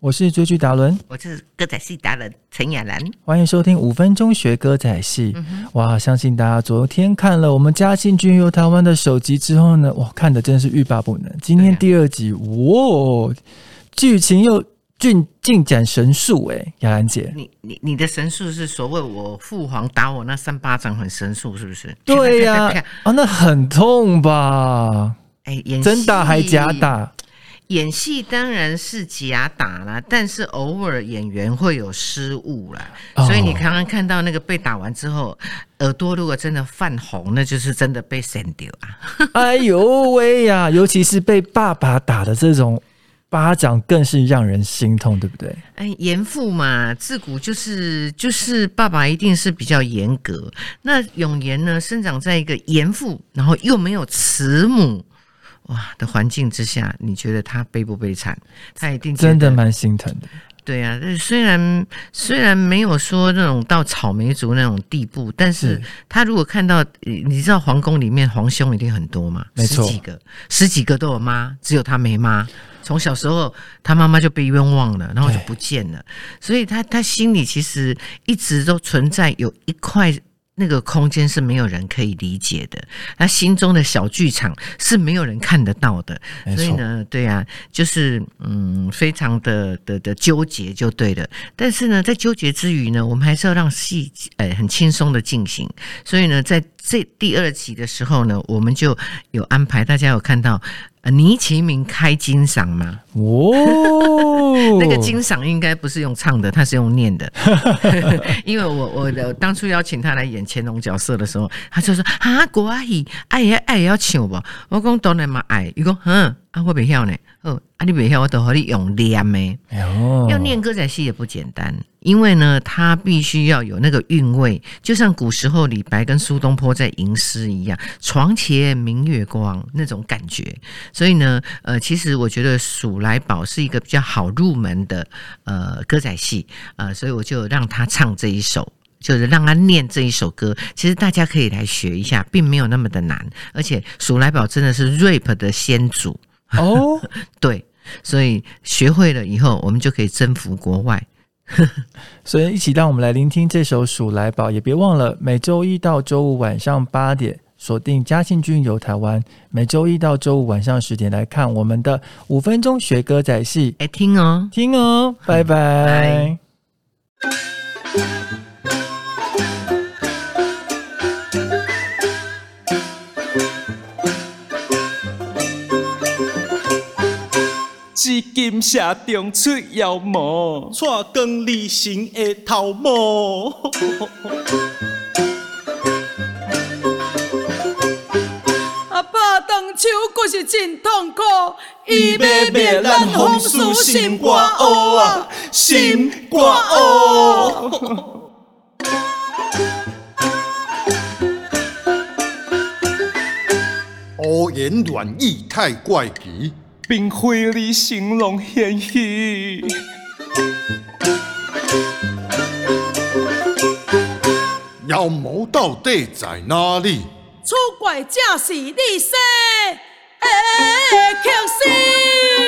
我是追剧达伦，我是歌仔戏达人陈雅兰。欢迎收听五分钟学歌仔戏。哇，相信大家昨天看了我们嘉信君游台湾的首集之后呢，哇，看的真是欲罢不能。今天第二集，哇，剧情又进进展神速哎，雅兰姐，你你你的神速是所谓我父皇打我那三巴掌很神速是不是？对呀，啊，那很痛吧？哎，真打还假打？演戏当然是假打啦，但是偶尔演员会有失误啦，所以你刚刚看到那个被打完之后，耳朵如果真的泛红，那就是真的被闪掉啊！哎呦喂呀，尤其是被爸爸打的这种巴掌，更是让人心痛，对不对？哎，严父嘛，自古就是就是爸爸一定是比较严格。那永言呢，生长在一个严父，然后又没有慈母。哇的环境之下，你觉得他悲不悲惨？他一定真的蛮心疼的。对啊，虽然虽然没有说那种到草莓族那种地步，但是他如果看到，你知道皇宫里面皇兄一定很多嘛，十几个，十几个都有妈，只有他没妈。从小时候他妈妈就被冤枉了，然后就不见了，所以他他心里其实一直都存在有一块。那个空间是没有人可以理解的，他心中的小剧场是没有人看得到的，所以呢，对啊，就是嗯，非常的的的纠结就对了。但是呢，在纠结之余呢，我们还是要让戏呃很轻松的进行。所以呢，在这第二集的时候呢，我们就有安排，大家有看到。倪其明开金嗓吗？哦，那个金嗓应该不是用唱的，他是用念的。因为我我当初邀请他来演乾隆角色的时候，他就说啊，国阿姨爱也爱也要请我。我讲当然嘛爱，伊讲嗯。啊，我袂晓呢。哦，啊，你袂晓，我都和你用念的。要念歌仔戏也不简单，因为呢，他必须要有那个韵味，就像古时候李白跟苏东坡在吟诗一样，“床前明月光”那种感觉。所以呢，呃，其实我觉得《数来宝》是一个比较好入门的呃歌仔戏呃，所以我就让他唱这一首。就是让他念这一首歌，其实大家可以来学一下，并没有那么的难。而且《数来宝》真的是 rap 的先祖。哦，对，所以学会了以后，我们就可以征服国外。所以，一起让我们来聆听这首《数来宝》，也别忘了每周一到周五晚上八点锁定嘉庆君游台湾，每周一到周五晚上十点来看我们的五分钟学歌仔戏。哎，听哦，听哦，拜拜。紫金蛇中出妖魔，带光离神的头毛。阿爸当初可是真痛苦，伊要灭咱风俗心肝乌啊，心肝乌。胡言乱语太怪奇。并非你形容嫌疑。妖魔到底在哪里？出轨正是你说的克星。